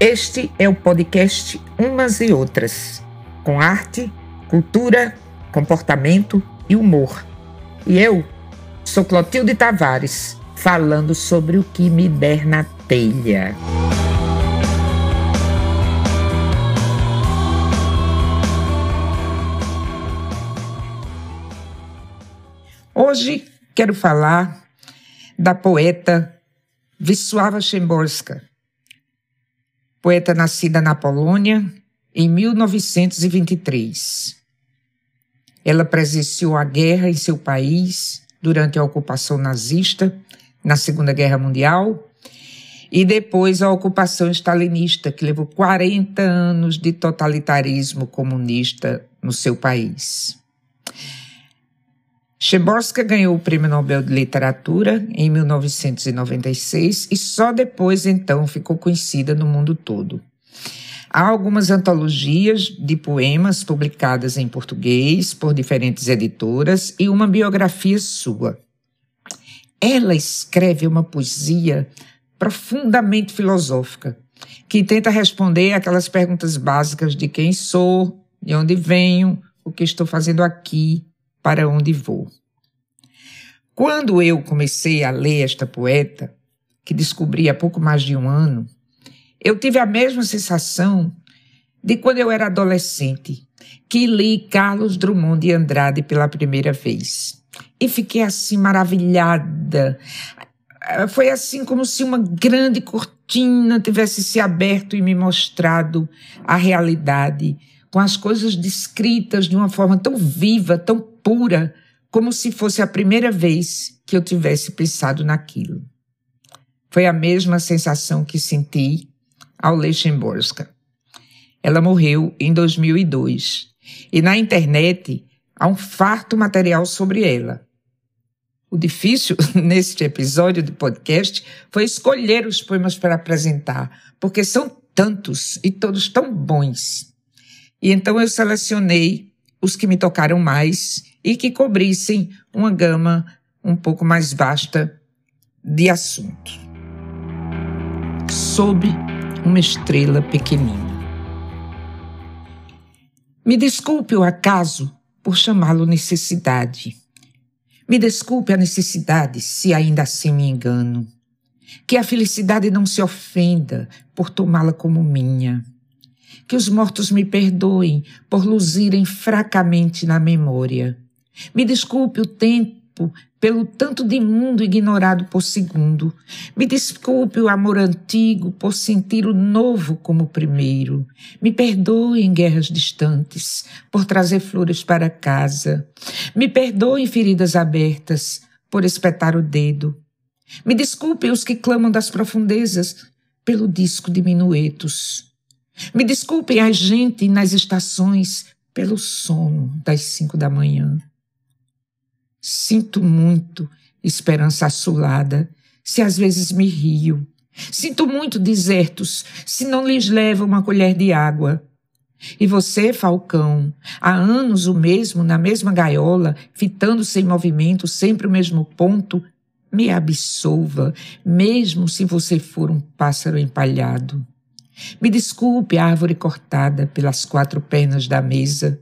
Este é o podcast Umas e Outras, com arte, cultura, comportamento e humor. E eu sou Clotilde Tavares, falando sobre o que me der na telha. Hoje quero falar da poeta Wisława Szymborska, poeta nascida na Polônia em 1923. Ela presenciou a guerra em seu país durante a ocupação nazista, na Segunda Guerra Mundial, e depois a ocupação stalinista, que levou 40 anos de totalitarismo comunista no seu país. Szymborska ganhou o Prêmio Nobel de Literatura em 1996 e só depois então ficou conhecida no mundo todo. Há algumas antologias de poemas publicadas em português por diferentes editoras e uma biografia sua. Ela escreve uma poesia profundamente filosófica, que tenta responder aquelas perguntas básicas de quem sou, de onde venho, o que estou fazendo aqui, para onde vou. Quando eu comecei a ler esta poeta, que descobri há pouco mais de um ano, eu tive a mesma sensação de quando eu era adolescente, que li Carlos Drummond de Andrade pela primeira vez. E fiquei assim maravilhada. Foi assim como se uma grande cortina tivesse se aberto e me mostrado a realidade, com as coisas descritas de uma forma tão viva, tão pura, como se fosse a primeira vez que eu tivesse pensado naquilo. Foi a mesma sensação que senti ao ler. Ela morreu em 2002 e na internet há um farto material sobre ela. O difícil neste episódio do podcast foi escolher os poemas para apresentar, porque são tantos e todos tão bons. E então eu selecionei os que me tocaram mais e que cobrissem uma gama um pouco mais vasta de assuntos. Sob uma estrela pequenina. Me desculpe o acaso por chamá-lo necessidade. Me desculpe a necessidade se ainda assim me engano. Que a felicidade não se ofenda por tomá-la como minha que os mortos me perdoem por luzirem fracamente na memória. Me desculpe o tempo pelo tanto de mundo ignorado por segundo. Me desculpe o amor antigo por sentir o novo como primeiro. Me perdoe em guerras distantes por trazer flores para casa. Me perdoe em feridas abertas por espetar o dedo. Me desculpe os que clamam das profundezas pelo disco de minuetos. Me desculpem a gente nas estações pelo sono das cinco da manhã. Sinto muito, esperança assolada, se às vezes me rio. Sinto muito desertos, se não lhes levo uma colher de água. E você, falcão, há anos o mesmo, na mesma gaiola, fitando sem movimento, sempre o mesmo ponto, me absolva, mesmo se você for um pássaro empalhado. Me desculpe árvore cortada pelas quatro pernas da mesa.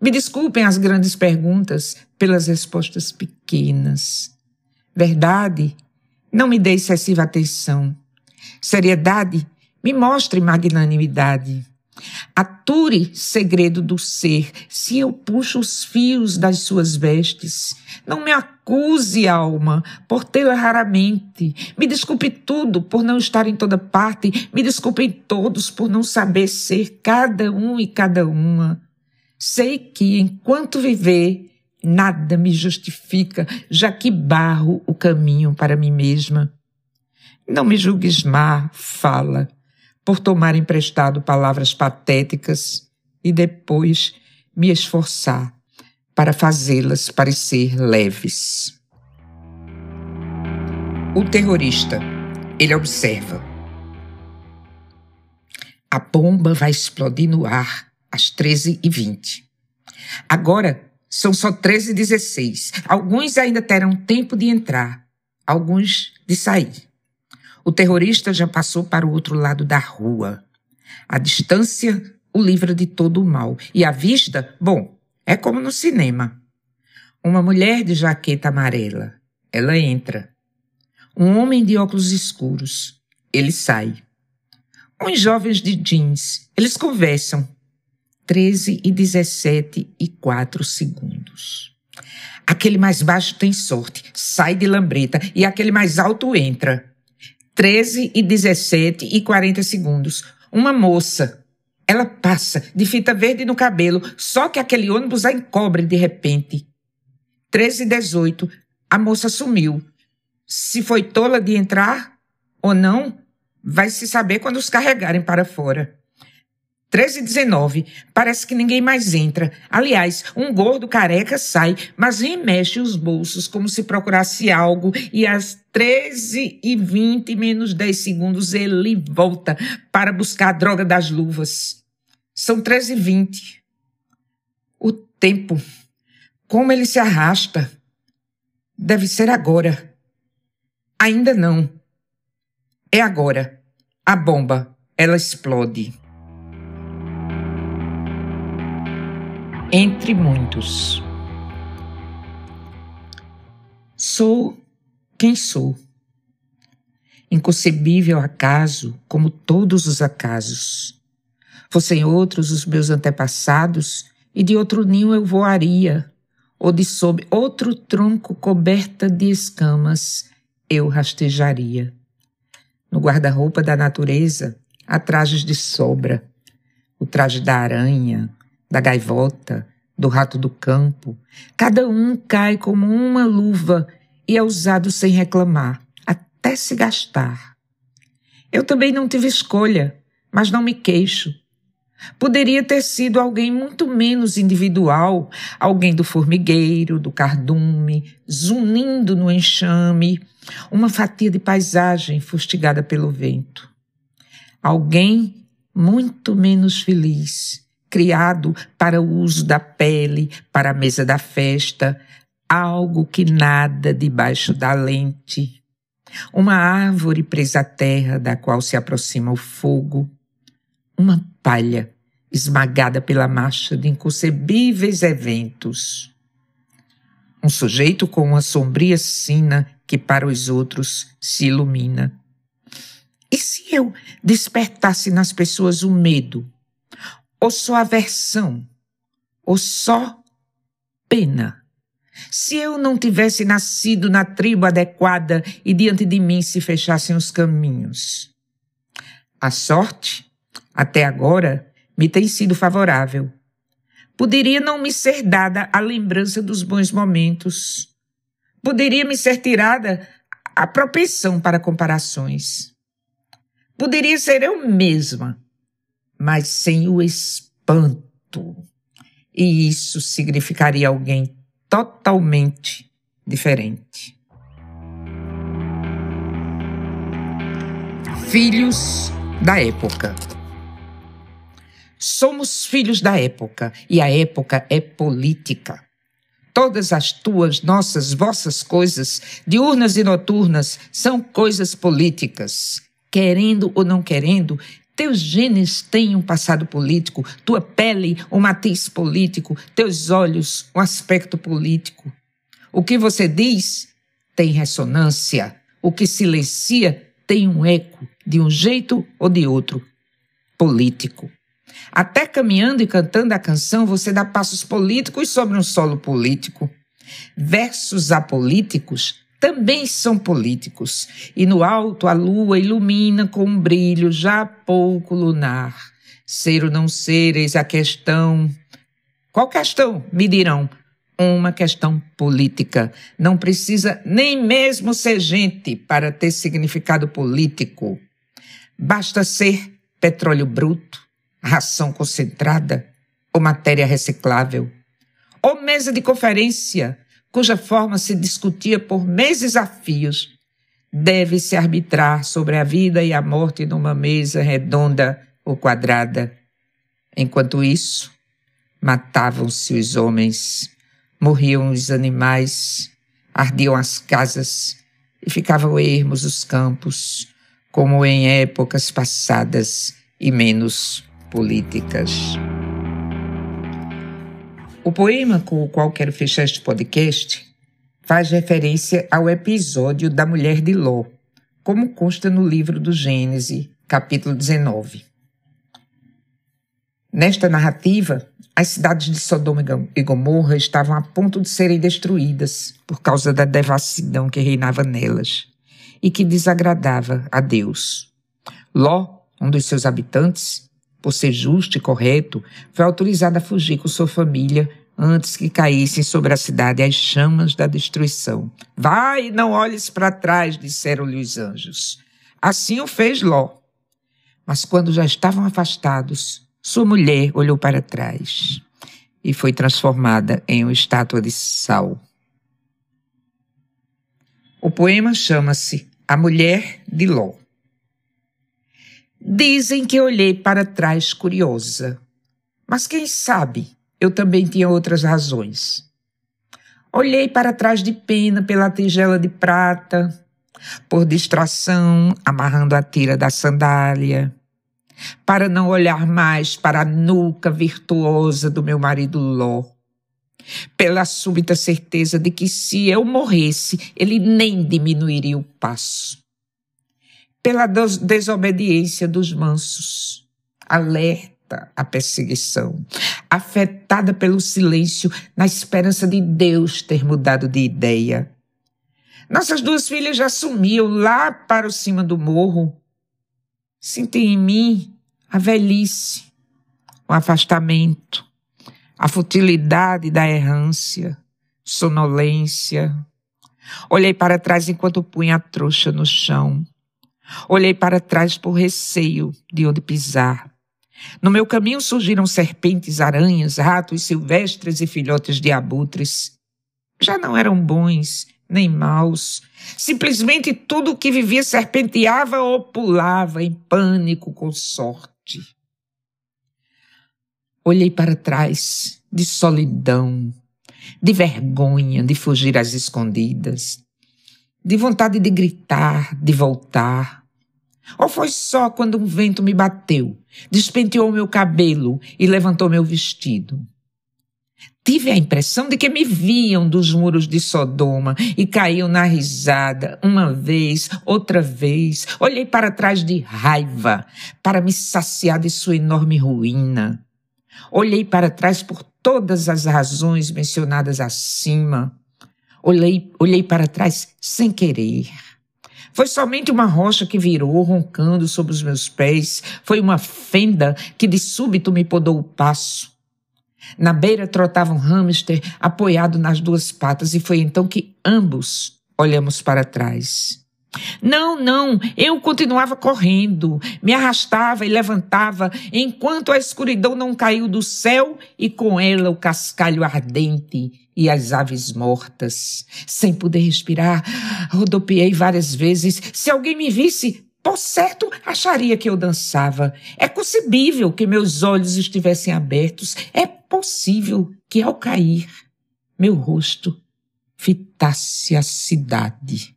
Me desculpem as grandes perguntas pelas respostas pequenas. Verdade, não me dê excessiva atenção. Seriedade, me mostre magnanimidade. Ature segredo do ser, se eu puxo os fios das suas vestes. Não me acuse, alma, por tê-la raramente. Me desculpe tudo por não estar em toda parte. Me desculpem todos por não saber ser cada um e cada uma. Sei que, enquanto viver, nada me justifica, já que barro o caminho para mim mesma. Não me julgues má, fala por tomar emprestado palavras patéticas e depois me esforçar para fazê-las parecer leves. O terrorista, ele observa. A bomba vai explodir no ar às 13h20. Agora são só 13h16. Alguns ainda terão tempo de entrar, alguns de sair. O terrorista já passou para o outro lado da rua. A distância o livra de todo o mal. E a vista, bom, é como no cinema. Uma mulher de jaqueta amarela. Ela entra. Um homem de óculos escuros. Ele sai. Uns jovens de jeans. Eles conversam. 13 e 17 e 4 segundos. Aquele mais baixo tem sorte, sai de lambreta e aquele mais alto entra. 13 e 17 e 40 segundos. Uma moça. Ela passa de fita verde no cabelo, só que aquele ônibus a encobre de repente. 13 e 18. A moça sumiu. Se foi tola de entrar ou não, vai se saber quando os carregarem para fora. 13 e 19. Parece que ninguém mais entra. Aliás, um gordo careca sai, mas remexe os bolsos como se procurasse algo e às 13 e 20 menos 10 segundos ele volta para buscar a droga das luvas. São 13 e 20. O tempo. Como ele se arrasta. Deve ser agora. Ainda não. É agora. A bomba. Ela explode. Entre muitos. Sou quem sou. Inconcebível acaso, como todos os acasos. Fossem outros os meus antepassados, e de outro ninho eu voaria, ou de sob outro tronco coberta de escamas eu rastejaria. No guarda-roupa da natureza há trajes de sobra, o traje da aranha, da gaivota, do rato do campo. Cada um cai como uma luva e é usado sem reclamar, até se gastar. Eu também não tive escolha, mas não me queixo. Poderia ter sido alguém muito menos individual, alguém do formigueiro, do cardume, zunindo no enxame, uma fatia de paisagem fustigada pelo vento. Alguém muito menos feliz, criado para o uso da pele, para a mesa da festa, algo que nada debaixo da lente. Uma árvore presa à terra da qual se aproxima o fogo. Uma palha esmagada pela marcha de inconcebíveis eventos. Um sujeito com uma sombria sina que para os outros se ilumina. E se eu despertasse nas pessoas o medo, ou só aversão, ou só pena. Se eu não tivesse nascido na tribo adequada e diante de mim se fechassem os caminhos. A sorte, até agora, me tem sido favorável. Poderia não me ser dada a lembrança dos bons momentos. Poderia me ser tirada a propensão para comparações. Poderia ser eu mesma mas sem o espanto. E isso significaria alguém totalmente diferente. Filhos da época. Somos filhos da época e a época é política. Todas as tuas, nossas, vossas coisas, diurnas e noturnas, são coisas políticas. Querendo ou não querendo, teus genes têm um passado político, tua pele um matiz político, teus olhos um aspecto político. O que você diz tem ressonância, o que silencia tem um eco, de um jeito ou de outro, político. Até caminhando e cantando a canção, você dá passos políticos sobre um solo político. Versos apolíticos também são políticos, e no alto a lua ilumina com um brilho já pouco lunar. Ser ou não ser, eis a questão. Qual questão? Me dirão. Uma questão política. Não precisa nem mesmo ser gente para ter significado político. Basta ser petróleo bruto, ração concentrada ou matéria reciclável, ou mesa de conferência cuja forma se discutia por meses a fios, deve-se arbitrar sobre a vida e a morte numa mesa redonda ou quadrada. Enquanto isso, matavam-se os homens, morriam os animais, ardiam as casas e ficavam ermos os campos, como em épocas passadas e menos políticas. O poema com o qual quero fechar este podcast faz referência ao episódio da mulher de Ló, como consta no livro do Gênesis, capítulo 19. Nesta narrativa, as cidades de Sodoma e Gomorra estavam a ponto de serem destruídas por causa da devassidão que reinava nelas e que desagradava a Deus. Ló, um dos seus habitantes, por ser justo e correto, foi autorizado a fugir com sua família antes que caíssem sobre a cidade as chamas da destruição. Vai, não olhes para trás, disseram-lhe os anjos. Assim o fez Ló. Mas quando já estavam afastados, sua mulher olhou para trás e foi transformada em uma estátua de sal. O poema chama-se A Mulher de Ló. Dizem que olhei para trás curiosa, mas quem sabe eu também tinha outras razões. Olhei para trás de pena pela tigela de prata, por distração, amarrando a tira da sandália para não olhar mais para a nuca virtuosa do meu marido Ló. Pela súbita certeza de que se eu morresse, ele nem diminuiria o passo. Pela desobediência dos mansos, alerta à perseguição, afetada pelo silêncio, na esperança de Deus ter mudado de ideia. Nossas duas filhas já sumiam lá para o cima do morro, Sinto em mim a velhice, o afastamento, a futilidade da errância, sonolência. Olhei para trás enquanto punha a trouxa no chão. Olhei para trás por receio de onde pisar. No meu caminho surgiram serpentes, aranhas, ratos silvestres e filhotes de abutres. Já não eram bons nem maus. Simplesmente tudo o que vivia serpenteava ou pulava em pânico com sorte. Olhei para trás, de solidão, de vergonha de fugir às escondidas, de vontade de gritar, de voltar. Ou foi só quando um vento me bateu, despenteou meu cabelo e levantou meu vestido? Tive a impressão de que me viam dos muros de Sodoma e caíam na risada, uma vez, outra vez. Olhei para trás de raiva, para me saciar de sua enorme ruína. Olhei para trás por todas as razões mencionadas acima. Olhei, olhei para trás sem querer. Foi somente uma rocha que virou, roncando sobre os meus pés. Foi uma fenda que de súbito me podou o passo. Na beira trotava um hamster apoiado nas duas patas e foi então que ambos olhamos para trás. Não, não, eu continuava correndo, me arrastava e levantava enquanto a escuridão não caiu do céu e com ela o cascalho ardente e as aves mortas. Sem poder respirar, rodopiei várias vezes. Se alguém me visse, por certo, acharia que eu dançava. É concebível que meus olhos estivessem abertos. É possível que, ao cair, meu rosto fitasse a cidade.